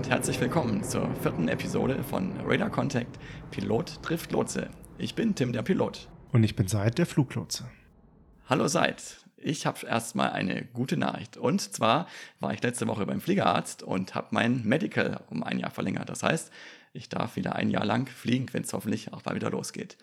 und herzlich willkommen zur vierten Episode von Radar Contact Pilot trifft Lotse. Ich bin Tim, der Pilot. Und ich bin Seid, der Fluglotse. Hallo Seid. Ich habe erstmal eine gute Nachricht. Und zwar war ich letzte Woche beim Fliegerarzt und habe mein Medical um ein Jahr verlängert. Das heißt, ich darf wieder ein Jahr lang fliegen, wenn es hoffentlich auch mal wieder losgeht.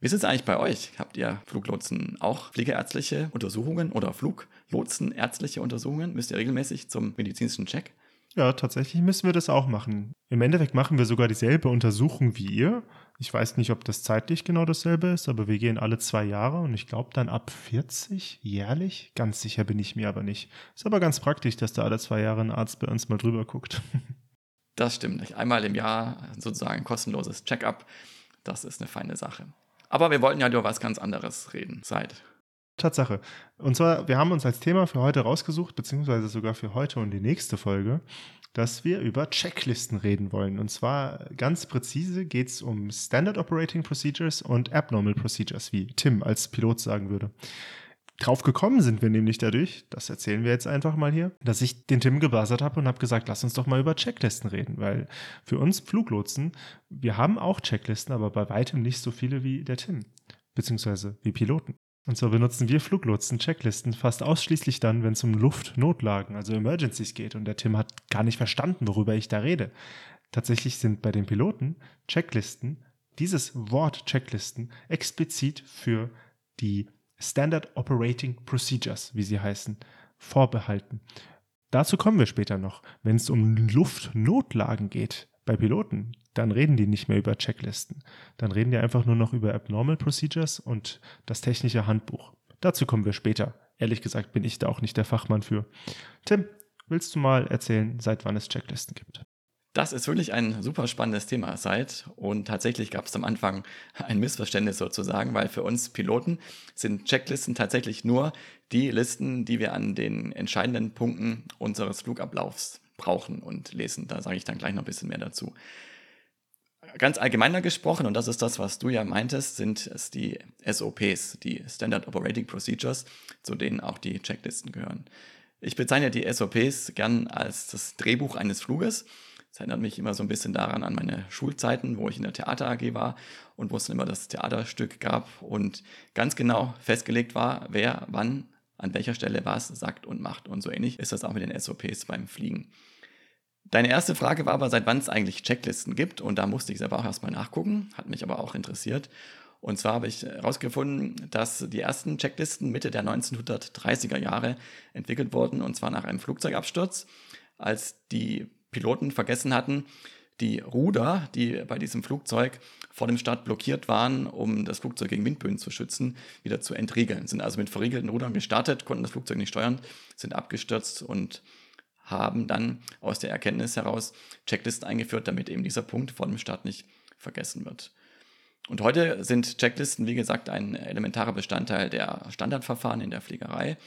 Wie ist es eigentlich bei euch? Habt ihr Fluglotsen auch fliegerärztliche Untersuchungen oder Fluglotsenärztliche Untersuchungen? Müsst ihr regelmäßig zum medizinischen Check? Ja, tatsächlich müssen wir das auch machen. Im Endeffekt machen wir sogar dieselbe Untersuchung wie ihr. Ich weiß nicht, ob das zeitlich genau dasselbe ist, aber wir gehen alle zwei Jahre und ich glaube dann ab 40 jährlich. Ganz sicher bin ich mir aber nicht. Ist aber ganz praktisch, dass da alle zwei Jahre ein Arzt bei uns mal drüber guckt. Das stimmt. Einmal im Jahr sozusagen kostenloses Check-up. Das ist eine feine Sache. Aber wir wollten ja über was ganz anderes reden. Seid. Tatsache. Und zwar, wir haben uns als Thema für heute rausgesucht, beziehungsweise sogar für heute und die nächste Folge, dass wir über Checklisten reden wollen. Und zwar ganz präzise geht es um Standard Operating Procedures und Abnormal Procedures, wie Tim als Pilot sagen würde. Drauf gekommen sind wir nämlich dadurch, das erzählen wir jetzt einfach mal hier, dass ich den Tim gebuzzert habe und habe gesagt, lass uns doch mal über Checklisten reden, weil für uns Fluglotsen, wir haben auch Checklisten, aber bei weitem nicht so viele wie der Tim, beziehungsweise wie Piloten. Und so benutzen wir Fluglotsen Checklisten fast ausschließlich dann, wenn es um Luftnotlagen, also Emergencies geht. Und der Tim hat gar nicht verstanden, worüber ich da rede. Tatsächlich sind bei den Piloten Checklisten, dieses Wort Checklisten, explizit für die Standard Operating Procedures, wie sie heißen, vorbehalten. Dazu kommen wir später noch. Wenn es um Luftnotlagen geht bei Piloten, dann reden die nicht mehr über Checklisten. Dann reden die einfach nur noch über Abnormal Procedures und das technische Handbuch. Dazu kommen wir später. Ehrlich gesagt bin ich da auch nicht der Fachmann für. Tim, willst du mal erzählen, seit wann es Checklisten gibt? Das ist wirklich ein super spannendes Thema seit und tatsächlich gab es am Anfang ein Missverständnis sozusagen, weil für uns Piloten sind Checklisten tatsächlich nur die Listen, die wir an den entscheidenden Punkten unseres Flugablaufs brauchen und lesen. Da sage ich dann gleich noch ein bisschen mehr dazu. Ganz allgemeiner gesprochen, und das ist das, was du ja meintest, sind es die SOPs, die Standard Operating Procedures, zu denen auch die Checklisten gehören. Ich bezeichne die SOPs gern als das Drehbuch eines Fluges das erinnert mich immer so ein bisschen daran an meine Schulzeiten, wo ich in der Theater AG war und wo es dann immer das Theaterstück gab und ganz genau festgelegt war, wer wann an welcher Stelle was sagt und macht. Und so ähnlich ist das auch mit den SOPs beim Fliegen. Deine erste Frage war aber, seit wann es eigentlich Checklisten gibt. Und da musste ich selber auch erstmal nachgucken, hat mich aber auch interessiert. Und zwar habe ich herausgefunden, dass die ersten Checklisten Mitte der 1930er Jahre entwickelt wurden, und zwar nach einem Flugzeugabsturz, als die Piloten vergessen hatten, die Ruder, die bei diesem Flugzeug vor dem Start blockiert waren, um das Flugzeug gegen Windböen zu schützen, wieder zu entriegeln. Sind also mit verriegelten Rudern gestartet, konnten das Flugzeug nicht steuern, sind abgestürzt und haben dann aus der Erkenntnis heraus Checklisten eingeführt, damit eben dieser Punkt vor dem Start nicht vergessen wird. Und heute sind Checklisten, wie gesagt, ein elementarer Bestandteil der Standardverfahren in der Fliegerei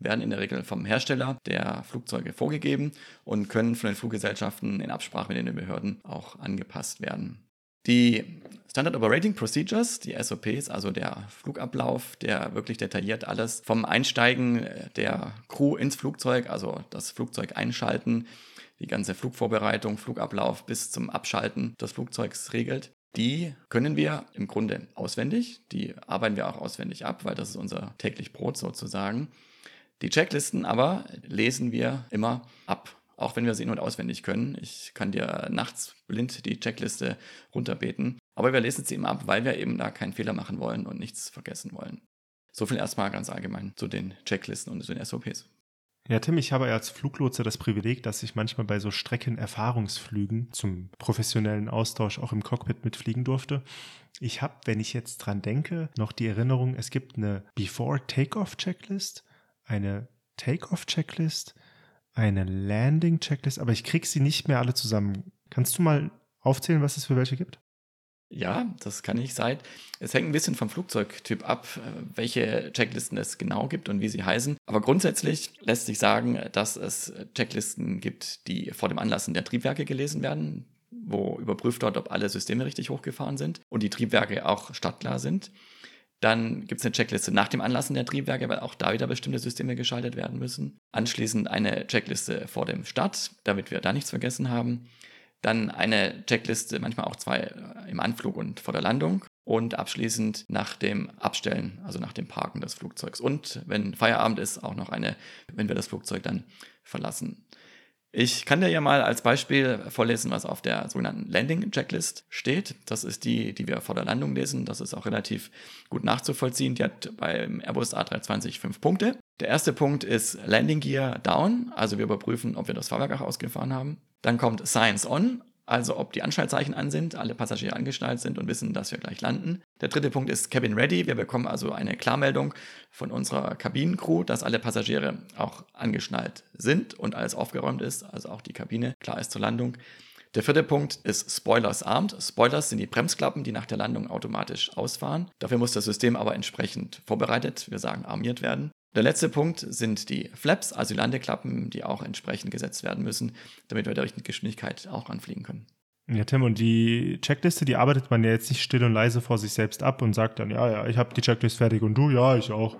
werden in der Regel vom Hersteller der Flugzeuge vorgegeben und können von den Fluggesellschaften in Absprache mit den Behörden auch angepasst werden. Die Standard Operating Procedures, die SOPs, also der Flugablauf, der wirklich detailliert alles vom Einsteigen der Crew ins Flugzeug, also das Flugzeug einschalten, die ganze Flugvorbereitung, Flugablauf bis zum Abschalten des Flugzeugs regelt. Die können wir im Grunde auswendig, die arbeiten wir auch auswendig ab, weil das ist unser täglich Brot sozusagen. Die Checklisten aber lesen wir immer ab, auch wenn wir sie in- auswendig können. Ich kann dir nachts blind die Checkliste runterbeten, aber wir lesen sie immer ab, weil wir eben da keinen Fehler machen wollen und nichts vergessen wollen. So viel erstmal ganz allgemein zu den Checklisten und zu den SOPs. Ja, Tim, ich habe als Fluglotse das Privileg, dass ich manchmal bei so Streckenerfahrungsflügen zum professionellen Austausch auch im Cockpit mitfliegen durfte. Ich habe, wenn ich jetzt dran denke, noch die Erinnerung, es gibt eine Before Takeoff Checklist eine Take-off-Checklist, eine Landing-Checklist, aber ich kriege sie nicht mehr alle zusammen. Kannst du mal aufzählen, was es für welche gibt? Ja, das kann ich sein. Es hängt ein bisschen vom Flugzeugtyp ab, welche Checklisten es genau gibt und wie sie heißen. Aber grundsätzlich lässt sich sagen, dass es Checklisten gibt, die vor dem Anlassen der Triebwerke gelesen werden, wo überprüft wird, ob alle Systeme richtig hochgefahren sind und die Triebwerke auch startklar sind. Dann gibt es eine Checkliste nach dem Anlassen der Triebwerke, weil auch da wieder bestimmte Systeme geschaltet werden müssen. Anschließend eine Checkliste vor dem Start, damit wir da nichts vergessen haben. Dann eine Checkliste, manchmal auch zwei äh, im Anflug und vor der Landung. Und abschließend nach dem Abstellen, also nach dem Parken des Flugzeugs. Und wenn Feierabend ist, auch noch eine, wenn wir das Flugzeug dann verlassen. Ich kann dir ja mal als Beispiel vorlesen, was auf der sogenannten Landing Checklist steht. Das ist die, die wir vor der Landung lesen. Das ist auch relativ gut nachzuvollziehen. Die hat beim Airbus A320 fünf Punkte. Der erste Punkt ist Landing Gear Down, also wir überprüfen, ob wir das Fahrwerk auch ausgefahren haben. Dann kommt Science On, also ob die Anschnallzeichen an sind, alle Passagiere angeschnallt sind und wissen, dass wir gleich landen. Der dritte Punkt ist Cabin Ready. Wir bekommen also eine Klarmeldung von unserer Kabinencrew, dass alle Passagiere auch angeschnallt sind und alles aufgeräumt ist, also auch die Kabine klar ist zur Landung. Der vierte Punkt ist Spoilers armed. Spoilers sind die Bremsklappen, die nach der Landung automatisch ausfahren. Dafür muss das System aber entsprechend vorbereitet, wir sagen armiert werden. Der letzte Punkt sind die Flaps, also die Landeklappen, die auch entsprechend gesetzt werden müssen, damit wir der richtigen Geschwindigkeit auch anfliegen können. Ja, Tim, und die Checkliste, die arbeitet man ja jetzt nicht still und leise vor sich selbst ab und sagt dann, ja, ja, ich habe die Checkliste fertig und du, ja, ich auch.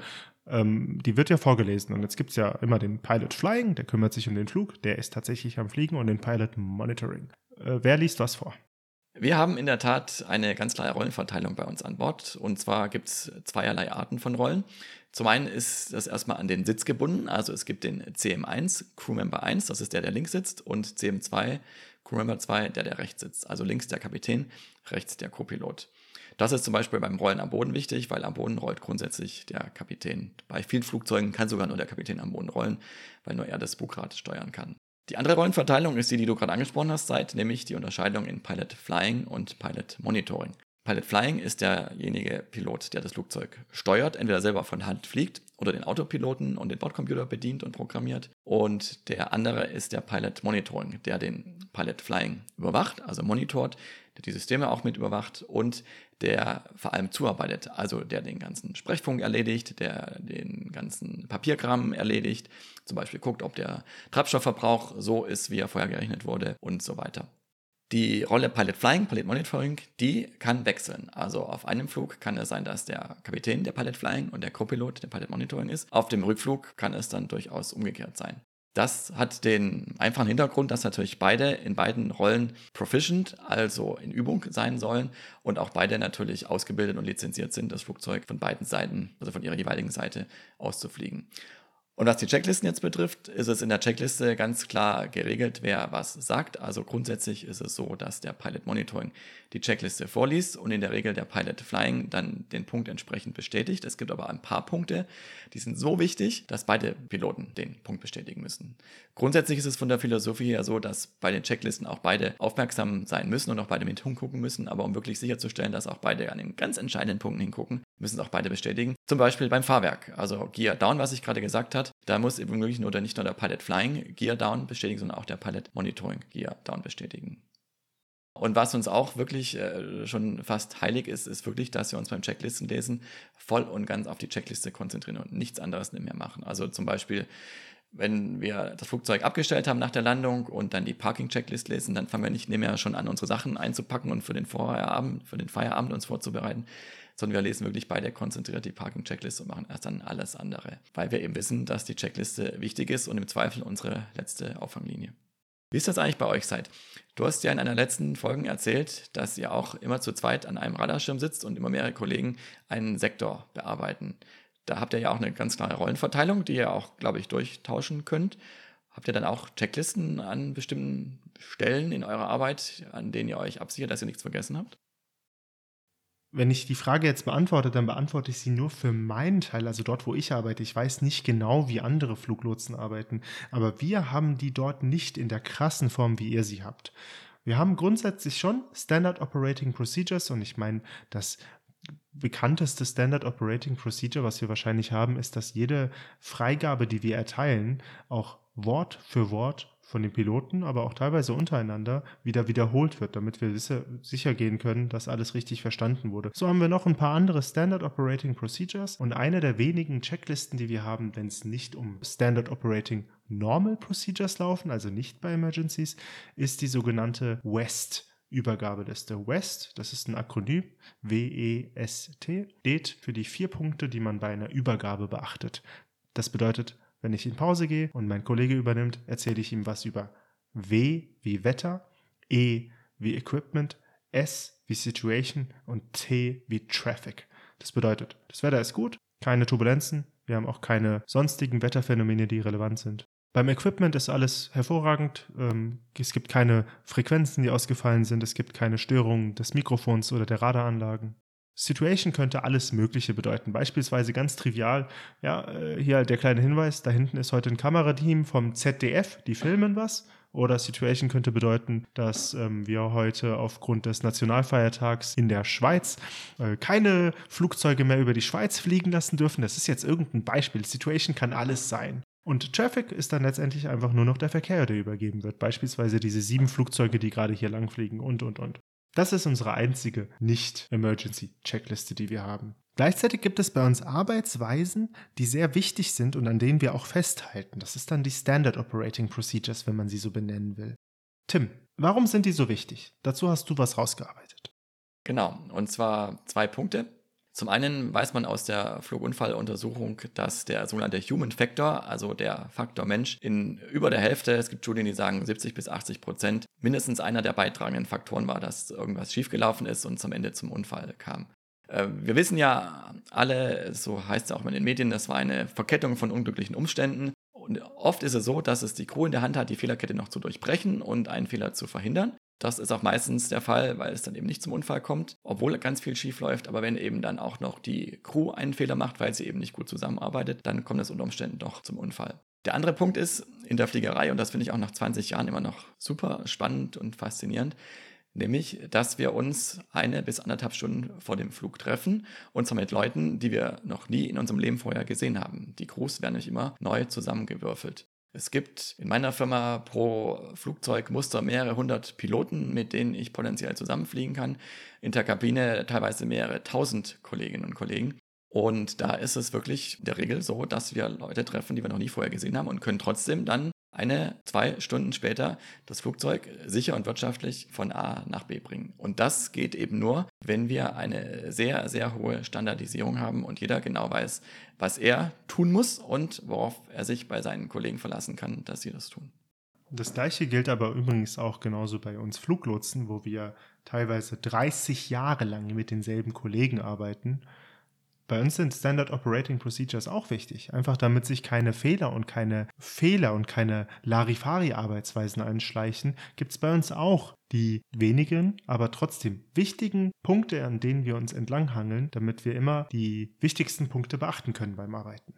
Ähm, die wird ja vorgelesen und jetzt gibt es ja immer den Pilot Flying, der kümmert sich um den Flug, der ist tatsächlich am Fliegen und den Pilot Monitoring. Äh, wer liest was vor? Wir haben in der Tat eine ganz klare Rollenverteilung bei uns an Bord. Und zwar gibt es zweierlei Arten von Rollen. Zum einen ist das erstmal an den Sitz gebunden. Also es gibt den CM1, Crewmember 1, das ist der, der links sitzt, und CM2, Crewmember 2, der, der rechts sitzt. Also links der Kapitän, rechts der Copilot. Das ist zum Beispiel beim Rollen am Boden wichtig, weil am Boden rollt grundsätzlich der Kapitän. Bei vielen Flugzeugen kann sogar nur der Kapitän am Boden rollen, weil nur er das Bugrad steuern kann. Die andere Rollenverteilung ist die, die du gerade angesprochen hast, seit nämlich die Unterscheidung in Pilot Flying und Pilot Monitoring. Pilot Flying ist derjenige Pilot, der das Flugzeug steuert, entweder selber von Hand fliegt oder den Autopiloten und den Bordcomputer bedient und programmiert. Und der andere ist der Pilot Monitoring, der den Pilot Flying überwacht, also monitort, die Systeme auch mit überwacht und der vor allem zuarbeitet, also der den ganzen Sprechfunk erledigt, der den ganzen Papierkram erledigt, zum Beispiel guckt, ob der Treibstoffverbrauch so ist, wie er vorher gerechnet wurde und so weiter. Die Rolle Pilot Flying, Pilot Monitoring, die kann wechseln. Also auf einem Flug kann es sein, dass der Kapitän der Pilot Flying und der Copilot der Pilot Monitoring ist. Auf dem Rückflug kann es dann durchaus umgekehrt sein. Das hat den einfachen Hintergrund, dass natürlich beide in beiden Rollen proficient, also in Übung sein sollen und auch beide natürlich ausgebildet und lizenziert sind, das Flugzeug von beiden Seiten, also von ihrer jeweiligen Seite auszufliegen. Und was die Checklisten jetzt betrifft, ist es in der Checkliste ganz klar geregelt, wer was sagt. Also grundsätzlich ist es so, dass der Pilot Monitoring die Checkliste vorliest und in der Regel der Pilot Flying dann den Punkt entsprechend bestätigt. Es gibt aber ein paar Punkte, die sind so wichtig, dass beide Piloten den Punkt bestätigen müssen. Grundsätzlich ist es von der Philosophie her so, dass bei den Checklisten auch beide aufmerksam sein müssen und auch beide mit hingucken müssen, aber um wirklich sicherzustellen, dass auch beide an den ganz entscheidenden Punkten hingucken, müssen es auch beide bestätigen. Zum Beispiel beim Fahrwerk, also Gear Down, was ich gerade gesagt habe, da muss eben wirklich nur nicht nur der Pilot Flying Gear Down bestätigen, sondern auch der Pilot Monitoring Gear Down bestätigen. Und was uns auch wirklich äh, schon fast heilig ist, ist wirklich, dass wir uns beim Checklistenlesen voll und ganz auf die Checkliste konzentrieren und nichts anderes mehr machen. Also zum Beispiel, wenn wir das Flugzeug abgestellt haben nach der Landung und dann die Parking-Checklist lesen, dann fangen wir nicht mehr schon an, unsere Sachen einzupacken und für den Feierabend, für den Feierabend uns vorzubereiten, sondern wir lesen wirklich beide konzentriert die Parking-Checkliste und machen erst dann alles andere, weil wir eben wissen, dass die Checkliste wichtig ist und im Zweifel unsere letzte Auffanglinie. Wie ist das eigentlich bei euch seid? Du hast ja in einer letzten Folge erzählt, dass ihr auch immer zu zweit an einem Radarschirm sitzt und immer mehrere Kollegen einen Sektor bearbeiten. Da habt ihr ja auch eine ganz klare Rollenverteilung, die ihr auch, glaube ich, durchtauschen könnt. Habt ihr dann auch Checklisten an bestimmten Stellen in eurer Arbeit, an denen ihr euch absichert, dass ihr nichts vergessen habt? wenn ich die Frage jetzt beantworte, dann beantworte ich sie nur für meinen Teil, also dort, wo ich arbeite. Ich weiß nicht genau, wie andere Fluglotsen arbeiten, aber wir haben die dort nicht in der krassen Form, wie ihr sie habt. Wir haben grundsätzlich schon Standard Operating Procedures und ich meine, das bekannteste Standard Operating Procedure, was wir wahrscheinlich haben, ist, dass jede Freigabe, die wir erteilen, auch Wort für Wort von den Piloten, aber auch teilweise untereinander wieder wiederholt wird, damit wir sicher gehen können, dass alles richtig verstanden wurde. So haben wir noch ein paar andere Standard Operating Procedures und eine der wenigen Checklisten, die wir haben, wenn es nicht um Standard Operating Normal Procedures laufen, also nicht bei Emergencies, ist die sogenannte WEST Übergabeliste. WEST, das ist ein Akronym, W-E-S-T, steht für die vier Punkte, die man bei einer Übergabe beachtet. Das bedeutet, wenn ich in Pause gehe und mein Kollege übernimmt, erzähle ich ihm was über W wie Wetter, E wie Equipment, S wie Situation und T wie Traffic. Das bedeutet, das Wetter ist gut, keine Turbulenzen, wir haben auch keine sonstigen Wetterphänomene, die relevant sind. Beim Equipment ist alles hervorragend. Ähm, es gibt keine Frequenzen, die ausgefallen sind. Es gibt keine Störungen des Mikrofons oder der Radaranlagen. Situation könnte alles Mögliche bedeuten. Beispielsweise ganz trivial, ja, äh, hier der kleine Hinweis, da hinten ist heute ein Kamerateam vom ZDF, die filmen was. Oder Situation könnte bedeuten, dass ähm, wir heute aufgrund des Nationalfeiertags in der Schweiz äh, keine Flugzeuge mehr über die Schweiz fliegen lassen dürfen. Das ist jetzt irgendein Beispiel. Situation kann alles sein. Und Traffic ist dann letztendlich einfach nur noch der Verkehr, der übergeben wird. Beispielsweise diese sieben Flugzeuge, die gerade hier langfliegen und, und, und. Das ist unsere einzige Nicht-Emergency-Checkliste, die wir haben. Gleichzeitig gibt es bei uns Arbeitsweisen, die sehr wichtig sind und an denen wir auch festhalten. Das ist dann die Standard Operating Procedures, wenn man sie so benennen will. Tim, warum sind die so wichtig? Dazu hast du was rausgearbeitet. Genau, und zwar zwei Punkte. Zum einen weiß man aus der Flugunfalluntersuchung, dass der sogenannte Human Factor, also der Faktor Mensch, in über der Hälfte, es gibt Studien, die sagen 70 bis 80 Prozent, mindestens einer der beitragenden Faktoren war, dass irgendwas schiefgelaufen ist und zum Ende zum Unfall kam. Äh, wir wissen ja alle, so heißt es auch in den Medien, das war eine Verkettung von unglücklichen Umständen. Und oft ist es so, dass es die Crew in der Hand hat, die Fehlerkette noch zu durchbrechen und einen Fehler zu verhindern. Das ist auch meistens der Fall, weil es dann eben nicht zum Unfall kommt, obwohl ganz viel schief läuft. Aber wenn eben dann auch noch die Crew einen Fehler macht, weil sie eben nicht gut zusammenarbeitet, dann kommt es unter Umständen doch zum Unfall. Der andere Punkt ist in der Fliegerei, und das finde ich auch nach 20 Jahren immer noch super spannend und faszinierend, nämlich, dass wir uns eine bis anderthalb Stunden vor dem Flug treffen, und zwar mit Leuten, die wir noch nie in unserem Leben vorher gesehen haben. Die Crews werden nämlich immer neu zusammengewürfelt. Es gibt in meiner Firma pro Flugzeugmuster mehrere hundert Piloten, mit denen ich potenziell zusammenfliegen kann. In der Kabine teilweise mehrere tausend Kolleginnen und Kollegen. Und da ist es wirklich in der Regel so, dass wir Leute treffen, die wir noch nie vorher gesehen haben und können trotzdem dann eine, zwei Stunden später das Flugzeug sicher und wirtschaftlich von A nach B bringen. Und das geht eben nur, wenn wir eine sehr, sehr hohe Standardisierung haben und jeder genau weiß, was er tun muss und worauf er sich bei seinen Kollegen verlassen kann, dass sie das tun. Das gleiche gilt aber übrigens auch genauso bei uns Fluglotsen, wo wir teilweise 30 Jahre lang mit denselben Kollegen arbeiten bei uns sind Standard Operating Procedures auch wichtig, einfach damit sich keine Fehler und keine Fehler und keine Larifari-Arbeitsweisen einschleichen, gibt es bei uns auch die wenigen, aber trotzdem wichtigen Punkte, an denen wir uns entlanghangeln, damit wir immer die wichtigsten Punkte beachten können beim Arbeiten.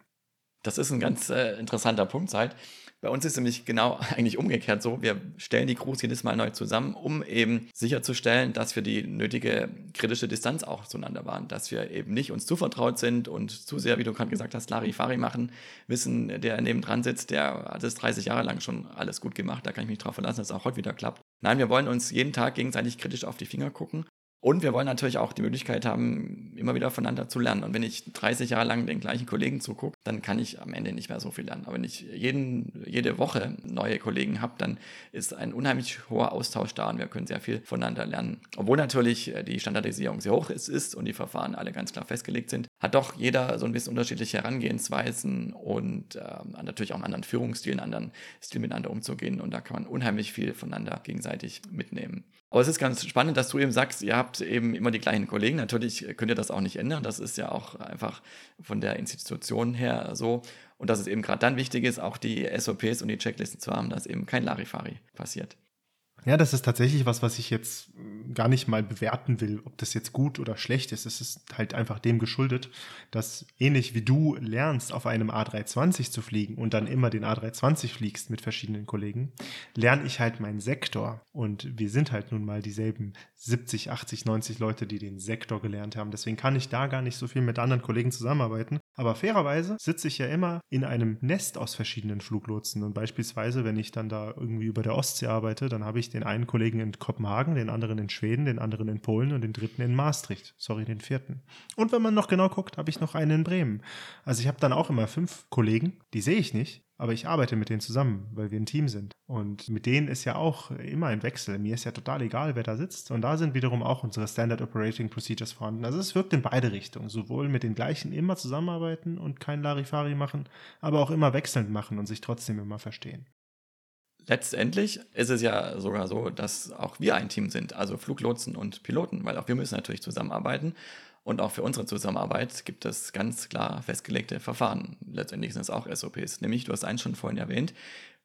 Das ist ein ganz äh, interessanter Punkt, Zeit. Bei uns ist nämlich genau eigentlich umgekehrt so. Wir stellen die Crews jedes Mal neu zusammen, um eben sicherzustellen, dass wir die nötige kritische Distanz auch zueinander waren. Dass wir eben nicht uns zu vertraut sind und zu sehr, wie du gerade gesagt hast, Larifari machen, wissen, der neben dran sitzt, der hat es 30 Jahre lang schon alles gut gemacht, da kann ich mich drauf verlassen, dass es auch heute wieder klappt. Nein, wir wollen uns jeden Tag gegenseitig kritisch auf die Finger gucken und wir wollen natürlich auch die Möglichkeit haben, immer wieder voneinander zu lernen. Und wenn ich 30 Jahre lang den gleichen Kollegen zugucke, dann kann ich am Ende nicht mehr so viel lernen. Aber wenn ich jeden, jede Woche neue Kollegen habe, dann ist ein unheimlich hoher Austausch da und wir können sehr viel voneinander lernen. Obwohl natürlich äh, die Standardisierung sehr hoch ist, ist und die Verfahren alle ganz klar festgelegt sind, hat doch jeder so ein bisschen unterschiedliche Herangehensweisen und äh, natürlich auch einen anderen Führungsstil, einen anderen Stil miteinander umzugehen. Und da kann man unheimlich viel voneinander gegenseitig mitnehmen. Aber es ist ganz spannend, dass du eben sagst, ihr habt eben immer die gleichen Kollegen. Natürlich könnt ihr das auch nicht ändern. Das ist ja auch einfach von der Institution her so. Und dass es eben gerade dann wichtig ist, auch die SOPs und die Checklisten zu haben, dass eben kein Larifari passiert. Ja, das ist tatsächlich was, was ich jetzt gar nicht mal bewerten will, ob das jetzt gut oder schlecht ist. Es ist halt einfach dem geschuldet, dass ähnlich wie du lernst, auf einem A320 zu fliegen und dann immer den A320 fliegst mit verschiedenen Kollegen, lerne ich halt meinen Sektor. Und wir sind halt nun mal dieselben 70, 80, 90 Leute, die den Sektor gelernt haben. Deswegen kann ich da gar nicht so viel mit anderen Kollegen zusammenarbeiten. Aber fairerweise sitze ich ja immer in einem Nest aus verschiedenen Fluglotsen. Und beispielsweise, wenn ich dann da irgendwie über der Ostsee arbeite, dann habe ich den einen Kollegen in Kopenhagen, den anderen in Schweden, den anderen in Polen und den dritten in Maastricht. Sorry, den vierten. Und wenn man noch genau guckt, habe ich noch einen in Bremen. Also ich habe dann auch immer fünf Kollegen, die sehe ich nicht, aber ich arbeite mit denen zusammen, weil wir ein Team sind. Und mit denen ist ja auch immer ein Wechsel. Mir ist ja total egal, wer da sitzt. Und da sind wiederum auch unsere Standard Operating Procedures vorhanden. Also es wirkt in beide Richtungen. Sowohl mit den gleichen immer zusammenarbeiten und kein Larifari machen, aber auch immer wechselnd machen und sich trotzdem immer verstehen. Letztendlich ist es ja sogar so, dass auch wir ein Team sind, also Fluglotsen und Piloten, weil auch wir müssen natürlich zusammenarbeiten. Und auch für unsere Zusammenarbeit gibt es ganz klar festgelegte Verfahren. Letztendlich sind es auch SOPs. Nämlich, du hast eins schon vorhin erwähnt,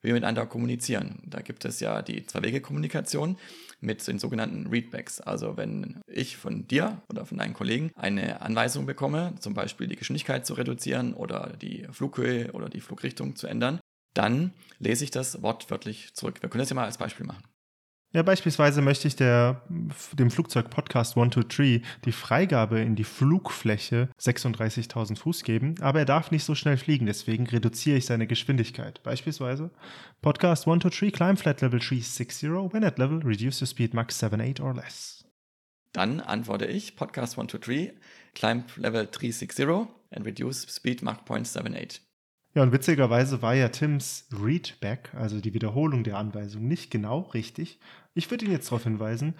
wie wir miteinander kommunizieren. Da gibt es ja die Zwei-Wege-Kommunikation mit den sogenannten Readbacks. Also wenn ich von dir oder von deinen Kollegen eine Anweisung bekomme, zum Beispiel die Geschwindigkeit zu reduzieren oder die Flughöhe oder die Flugrichtung zu ändern, dann lese ich das wortwörtlich zurück. Wir können das ja mal als Beispiel machen. Ja, beispielsweise möchte ich der, dem Flugzeug Podcast 123 die Freigabe in die Flugfläche 36.000 Fuß geben, aber er darf nicht so schnell fliegen, deswegen reduziere ich seine Geschwindigkeit. Beispielsweise Podcast 123 climb flat level 360, when at level reduce your speed max 78 or less. Dann antworte ich Podcast 123 climb level 360 and reduce speed mach 0.78. Ja, und witzigerweise war ja Tims Readback, also die Wiederholung der Anweisung, nicht genau richtig. Ich würde ihn jetzt darauf hinweisen,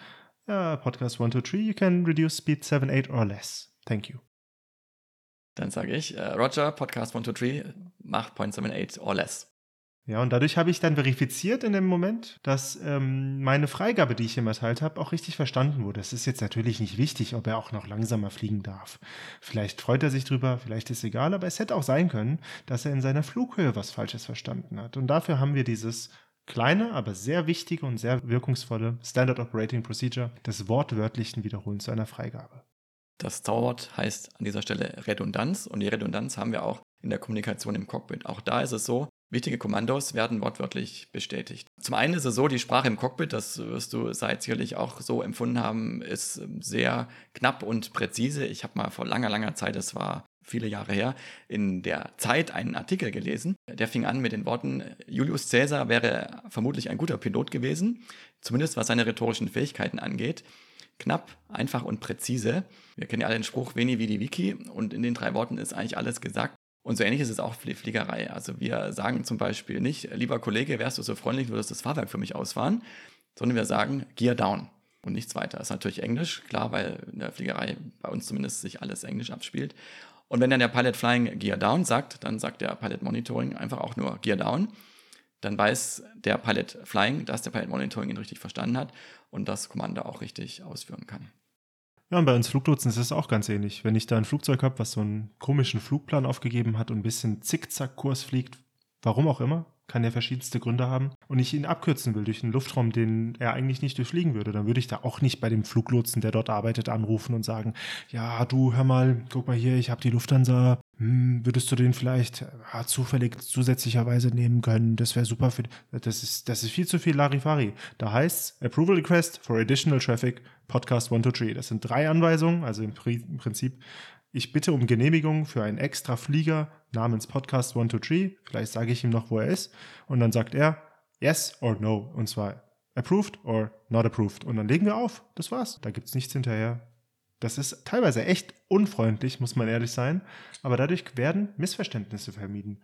ja, Podcast 123, you can reduce speed 7, 8 or less. Thank you. Dann sage ich, äh, Roger, Podcast 123, mach 0.78 or less. Ja, und dadurch habe ich dann verifiziert in dem Moment, dass ähm, meine Freigabe, die ich ihm erteilt habe, auch richtig verstanden wurde. Es ist jetzt natürlich nicht wichtig, ob er auch noch langsamer fliegen darf. Vielleicht freut er sich drüber, vielleicht ist egal, aber es hätte auch sein können, dass er in seiner Flughöhe was Falsches verstanden hat. Und dafür haben wir dieses kleine, aber sehr wichtige und sehr wirkungsvolle Standard Operating Procedure des wortwörtlichen Wiederholens einer Freigabe. Das Zauberwort heißt an dieser Stelle Redundanz und die Redundanz haben wir auch in der Kommunikation im Cockpit. Auch da ist es so, Wichtige Kommandos werden wortwörtlich bestätigt. Zum einen ist es so, die Sprache im Cockpit, das wirst du seit sicherlich auch so empfunden haben, ist sehr knapp und präzise. Ich habe mal vor langer, langer Zeit, das war viele Jahre her, in der Zeit einen Artikel gelesen. Der fing an mit den Worten, Julius Caesar wäre vermutlich ein guter Pilot gewesen, zumindest was seine rhetorischen Fähigkeiten angeht. Knapp, einfach und präzise. Wir kennen ja alle den Spruch, Veni Vidi Vici und in den drei Worten ist eigentlich alles gesagt. Und so ähnlich ist es auch für die Fliegerei. Also wir sagen zum Beispiel nicht, lieber Kollege, wärst du so freundlich, würdest das Fahrwerk für mich ausfahren, sondern wir sagen Gear down und nichts weiter. Das ist natürlich Englisch, klar, weil in der Fliegerei bei uns zumindest sich alles Englisch abspielt. Und wenn dann der Pilot Flying Gear Down sagt, dann sagt der Pilot Monitoring einfach auch nur Gear Down. Dann weiß der Pilot Flying, dass der Pilot Monitoring ihn richtig verstanden hat und das Kommando auch richtig ausführen kann. Ja, und bei uns Fluglotsen ist es auch ganz ähnlich. Wenn ich da ein Flugzeug habe, was so einen komischen Flugplan aufgegeben hat und ein bisschen Zickzackkurs fliegt, warum auch immer, kann ja verschiedenste Gründe haben, und ich ihn abkürzen will durch einen Luftraum, den er eigentlich nicht durchfliegen würde, dann würde ich da auch nicht bei dem Fluglotsen, der dort arbeitet, anrufen und sagen, ja, du, hör mal, guck mal hier, ich habe die Lufthansa, hm, würdest du den vielleicht ja, zufällig zusätzlicherweise nehmen können? Das wäre super für. Das ist, das ist viel zu viel Larifari. Da heißt Approval Request for Additional Traffic Podcast 123. Das sind drei Anweisungen, also im, im Prinzip, ich bitte um Genehmigung für einen extra Flieger namens Podcast 123. Vielleicht sage ich ihm noch, wo er ist. Und dann sagt er Yes or No. Und zwar approved or not approved. Und dann legen wir auf. Das war's. Da gibt es nichts hinterher. Das ist teilweise echt unfreundlich, muss man ehrlich sein, aber dadurch werden Missverständnisse vermieden.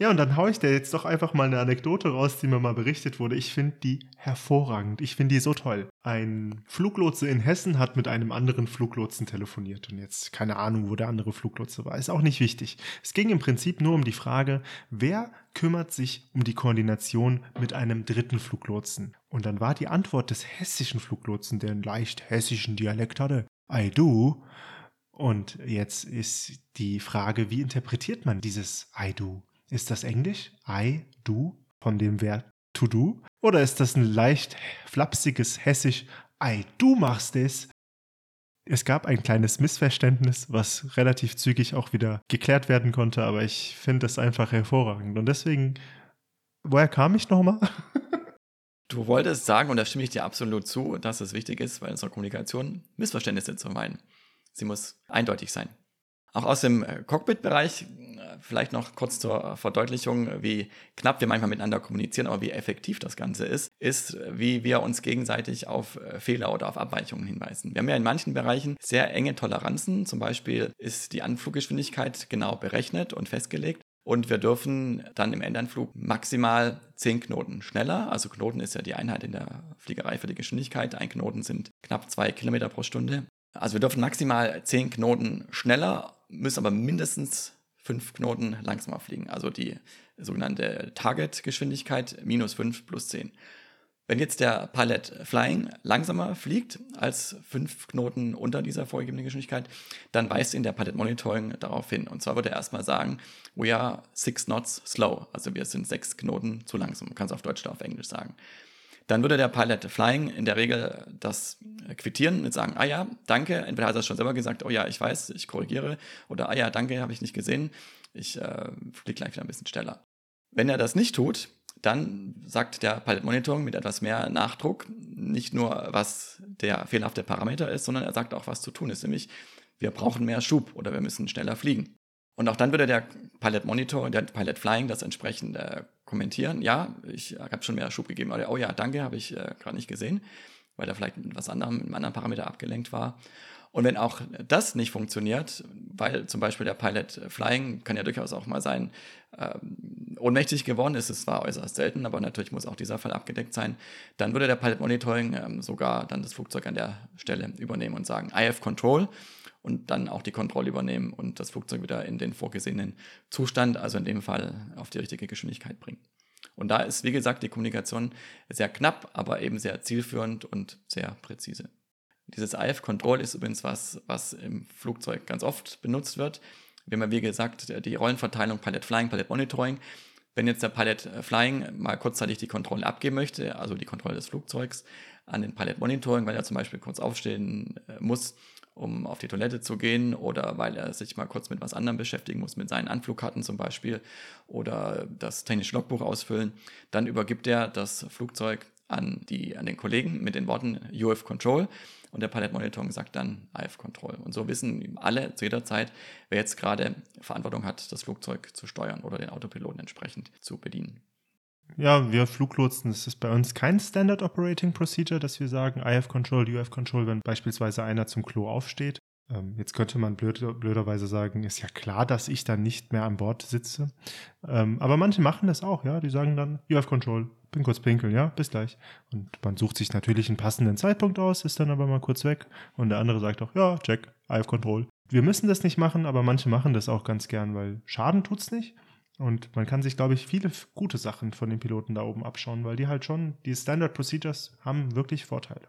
Ja, und dann haue ich dir jetzt doch einfach mal eine Anekdote raus, die mir mal berichtet wurde. Ich finde die hervorragend. Ich finde die so toll. Ein Fluglotse in Hessen hat mit einem anderen Fluglotsen telefoniert. Und jetzt keine Ahnung, wo der andere Fluglotse war. Ist auch nicht wichtig. Es ging im Prinzip nur um die Frage, wer kümmert sich um die Koordination mit einem dritten Fluglotsen? Und dann war die Antwort des hessischen Fluglotsen, der einen leicht hessischen Dialekt hatte, I do. Und jetzt ist die Frage, wie interpretiert man dieses I do? Ist das Englisch? I do von dem Verb to do? Oder ist das ein leicht flapsiges Hessisch I du machst es? Es gab ein kleines Missverständnis, was relativ zügig auch wieder geklärt werden konnte, aber ich finde das einfach hervorragend. Und deswegen, woher kam ich nochmal? Du wolltest sagen, und da stimme ich dir absolut zu, dass es wichtig ist, bei unserer Kommunikation Missverständnisse zu vermeiden. Sie muss eindeutig sein. Auch aus dem äh, Cockpit-Bereich, vielleicht noch kurz zur Verdeutlichung, wie knapp wir manchmal miteinander kommunizieren, aber wie effektiv das Ganze ist, ist, wie wir uns gegenseitig auf äh, Fehler oder auf Abweichungen hinweisen. Wir haben ja in manchen Bereichen sehr enge Toleranzen. Zum Beispiel ist die Anfluggeschwindigkeit genau berechnet und festgelegt. Und wir dürfen dann im Endanflug maximal 10 Knoten schneller. Also Knoten ist ja die Einheit in der Fliegerei für die Geschwindigkeit. Ein Knoten sind knapp 2 Kilometer pro Stunde. Also wir dürfen maximal 10 Knoten schneller, müssen aber mindestens 5 Knoten langsamer fliegen. Also die sogenannte Target-Geschwindigkeit minus 5 plus 10. Wenn jetzt der Pilot Flying langsamer fliegt als fünf Knoten unter dieser vorgegebenen Geschwindigkeit, dann weist ihn der Pilot Monitoring darauf hin. Und zwar wird er erstmal sagen, we are six knots slow. Also wir sind sechs Knoten zu langsam. Man kann es auf Deutsch oder auf Englisch sagen. Dann würde der Pilot Flying in der Regel das quittieren und sagen, ah ja, danke. Entweder hat er es schon selber gesagt, oh ja, ich weiß, ich korrigiere. Oder ah ja, danke, habe ich nicht gesehen. Ich äh, fliege gleich wieder ein bisschen schneller. Wenn er das nicht tut, dann sagt der Pilot Monitoring mit etwas mehr Nachdruck nicht nur, was der fehlerhafte Parameter ist, sondern er sagt auch, was zu tun ist, nämlich wir brauchen mehr Schub oder wir müssen schneller fliegen. Und auch dann würde der Pilot Monitor, der Pilot Flying das entsprechend äh, kommentieren. Ja, ich habe schon mehr Schub gegeben. Oder, oh ja, danke, habe ich äh, gerade nicht gesehen, weil er vielleicht mit was anderem, mit einem anderen Parameter abgelenkt war. Und wenn auch das nicht funktioniert, weil zum Beispiel der Pilot Flying kann ja durchaus auch mal sein, ähm, ohnmächtig geworden ist, es war äußerst selten, aber natürlich muss auch dieser Fall abgedeckt sein, dann würde der Pilot Monitoring ähm, sogar dann das Flugzeug an der Stelle übernehmen und sagen, I have control und dann auch die Kontrolle übernehmen und das Flugzeug wieder in den vorgesehenen Zustand, also in dem Fall auf die richtige Geschwindigkeit bringen. Und da ist, wie gesagt, die Kommunikation sehr knapp, aber eben sehr zielführend und sehr präzise. Dieses IF Control ist übrigens was, was im Flugzeug ganz oft benutzt wird. Wir haben ja, wie gesagt, die Rollenverteilung Pilot Flying, Pilot Monitoring. Wenn jetzt der Pilot Flying mal kurzzeitig die Kontrolle abgeben möchte, also die Kontrolle des Flugzeugs an den Pilot Monitoring, weil er zum Beispiel kurz aufstehen äh, muss, um auf die Toilette zu gehen oder weil er sich mal kurz mit was anderem beschäftigen muss, mit seinen Anflugkarten zum Beispiel oder das technische Logbuch ausfüllen, dann übergibt er das Flugzeug an, die, an den Kollegen mit den Worten UF Control und der Pilot Monitoring sagt dann IF Control. Und so wissen alle zu jeder Zeit, wer jetzt gerade Verantwortung hat, das Flugzeug zu steuern oder den Autopiloten entsprechend zu bedienen. Ja, wir Fluglotsen, es ist bei uns kein Standard Operating Procedure, dass wir sagen IF Control, UF Control, wenn beispielsweise einer zum Klo aufsteht. Ähm, jetzt könnte man blöd, blöderweise sagen, ist ja klar, dass ich dann nicht mehr an Bord sitze. Ähm, aber manche machen das auch, ja. Die sagen dann, UF Control, bin kurz pinkeln, ja, bis gleich. Und man sucht sich natürlich einen passenden Zeitpunkt aus, ist dann aber mal kurz weg. Und der andere sagt auch, ja, check, I have control. Wir müssen das nicht machen, aber manche machen das auch ganz gern, weil Schaden tut's nicht. Und man kann sich, glaube ich, viele gute Sachen von den Piloten da oben abschauen, weil die halt schon, die Standard Procedures haben wirklich Vorteile.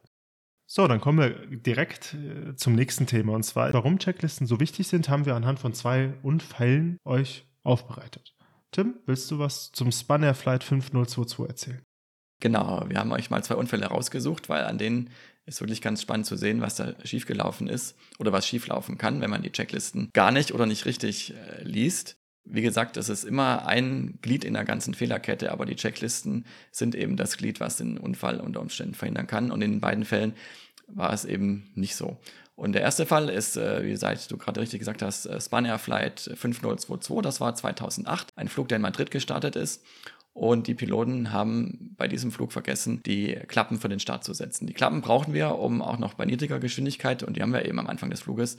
So, dann kommen wir direkt äh, zum nächsten Thema. Und zwar, warum Checklisten so wichtig sind, haben wir anhand von zwei Unfällen euch aufbereitet. Tim, willst du was zum Spanair Flight 5022 erzählen? Genau, wir haben euch mal zwei Unfälle rausgesucht, weil an denen ist wirklich ganz spannend zu sehen, was da schiefgelaufen ist oder was schieflaufen kann, wenn man die Checklisten gar nicht oder nicht richtig äh, liest. Wie gesagt, es ist immer ein Glied in der ganzen Fehlerkette, aber die Checklisten sind eben das Glied, was den Unfall unter Umständen verhindern kann. Und in den beiden Fällen war es eben nicht so. Und der erste Fall ist, äh, wie gesagt, du gerade richtig gesagt hast, äh, Spanair Flight 5022. Das war 2008, ein Flug, der in Madrid gestartet ist. Und die Piloten haben bei diesem Flug vergessen, die Klappen für den Start zu setzen. Die Klappen brauchen wir, um auch noch bei niedriger Geschwindigkeit, und die haben wir eben am Anfang des Fluges,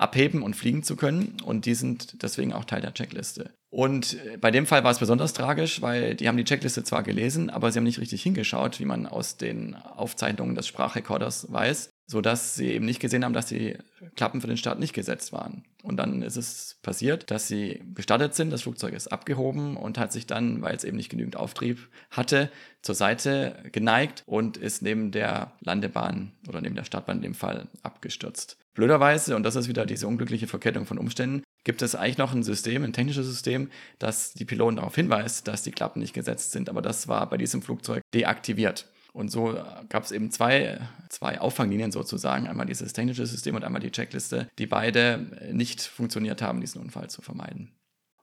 abheben und fliegen zu können. Und die sind deswegen auch Teil der Checkliste. Und äh, bei dem Fall war es besonders tragisch, weil die haben die Checkliste zwar gelesen, aber sie haben nicht richtig hingeschaut, wie man aus den Aufzeichnungen des Sprachrekorders weiß so dass sie eben nicht gesehen haben, dass die Klappen für den Start nicht gesetzt waren. Und dann ist es passiert, dass sie gestartet sind, das Flugzeug ist abgehoben und hat sich dann, weil es eben nicht genügend Auftrieb hatte, zur Seite geneigt und ist neben der Landebahn oder neben der Startbahn in dem Fall abgestürzt. Blöderweise, und das ist wieder diese unglückliche Verkettung von Umständen, gibt es eigentlich noch ein System, ein technisches System, das die Piloten darauf hinweist, dass die Klappen nicht gesetzt sind. Aber das war bei diesem Flugzeug deaktiviert. Und so gab es eben zwei, zwei Auffanglinien sozusagen, einmal dieses technische System und einmal die Checkliste, die beide nicht funktioniert haben, diesen Unfall zu vermeiden.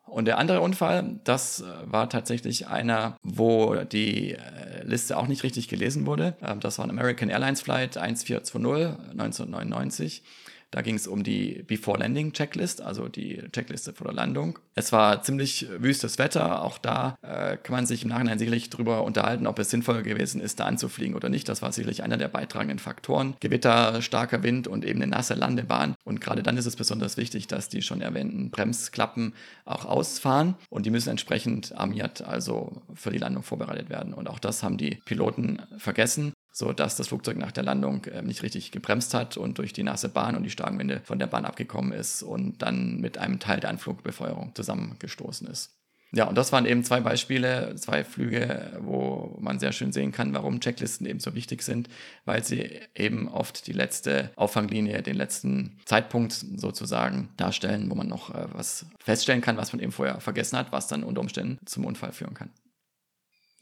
Und der andere Unfall, das war tatsächlich einer, wo die äh, Liste auch nicht richtig gelesen wurde. Ähm, das war ein American Airlines Flight 1420 1999. Da ging es um die Before Landing Checklist, also die Checkliste vor der Landung. Es war ziemlich wüstes Wetter. Auch da äh, kann man sich im Nachhinein sicherlich darüber unterhalten, ob es sinnvoll gewesen ist, da anzufliegen oder nicht. Das war sicherlich einer der beitragenden Faktoren. Gewitter, starker Wind und eben eine nasse Landebahn. Und gerade dann ist es besonders wichtig, dass die schon erwähnten Bremsklappen auch ausfahren und die müssen entsprechend armiert, also für die Landung vorbereitet werden. Und auch das haben die Piloten vergessen so dass das Flugzeug nach der Landung äh, nicht richtig gebremst hat und durch die nasse Bahn und die starken Winde von der Bahn abgekommen ist und dann mit einem Teil der Anflugbefeuerung zusammengestoßen ist. Ja, und das waren eben zwei Beispiele, zwei Flüge, wo man sehr schön sehen kann, warum Checklisten eben so wichtig sind, weil sie eben oft die letzte Auffanglinie, den letzten Zeitpunkt sozusagen darstellen, wo man noch äh, was feststellen kann, was man eben vorher vergessen hat, was dann unter Umständen zum Unfall führen kann.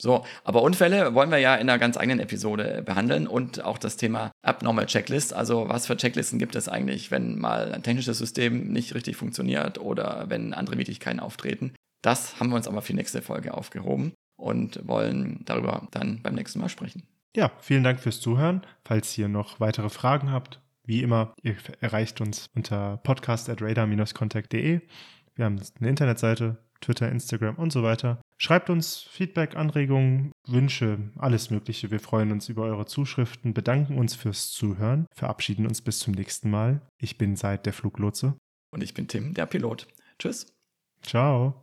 So, aber Unfälle wollen wir ja in einer ganz eigenen Episode behandeln und auch das Thema Abnormal Checklist. Also was für Checklisten gibt es eigentlich, wenn mal ein technisches System nicht richtig funktioniert oder wenn andere Widrigkeiten auftreten. Das haben wir uns aber für die nächste Folge aufgehoben und wollen darüber dann beim nächsten Mal sprechen. Ja, vielen Dank fürs Zuhören. Falls ihr noch weitere Fragen habt, wie immer, ihr erreicht uns unter podcast.radar-contact.de. Wir haben eine Internetseite, Twitter, Instagram und so weiter. Schreibt uns Feedback, Anregungen, Wünsche, alles Mögliche. Wir freuen uns über eure Zuschriften, bedanken uns fürs Zuhören, verabschieden uns bis zum nächsten Mal. Ich bin Seid der Fluglotse. Und ich bin Tim, der Pilot. Tschüss. Ciao.